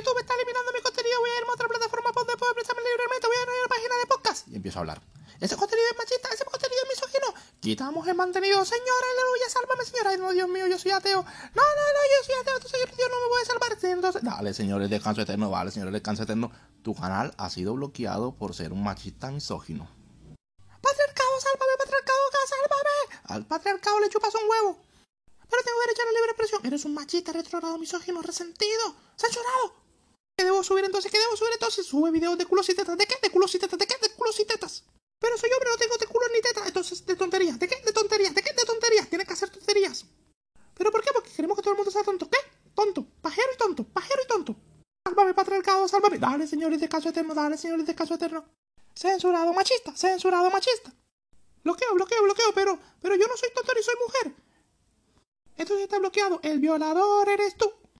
YouTube está eliminando mi contenido, voy a irme a otra plataforma donde puedo expresarme libremente, voy a ir a la página de podcast. Y empiezo a hablar. Ese contenido es machista, ese contenido es misógino. Quitamos el mantenido. Señora, aleluya, sálvame, señora. Ay, no, Dios mío, yo soy ateo. No, no, no, yo soy ateo, entonces Dios no me puede salvar. Entonces, dale, señores, descanso eterno, vale, señores, descanso eterno. Tu canal ha sido bloqueado por ser un machista misógino. Patriarcado, sálvame, patriarcado, sálvame. Al patriarcado le chupas un huevo. Pero tengo derecho a la libre expresión. Eres un machista, retrogrado, misógino, resentido, censurado. ¿Qué debo subir entonces? ¿Qué debo subir entonces? Sube videos de culos y tetas. ¿De qué? De culos y tetas. ¿De qué? De culos y tetas. Pero soy hombre, no tengo de culos ni tetas. Entonces, de tonterías. ¿De qué? De tonterías. ¿De qué? De tonterías. Tienes que hacer tonterías. ¿Pero por qué? Porque queremos que todo el mundo sea tonto. ¿Qué? Tonto. Pajero y tonto. Pajero y tonto. Sálvame, patriarcado, sálvame. Dale, señores de caso eterno. Dale, señores de caso eterno. Censurado machista. Censurado machista. Bloqueo, bloqueo, bloqueo. Pero, pero yo no soy tonto ni soy mujer. Entonces está bloqueado. El violador eres tú.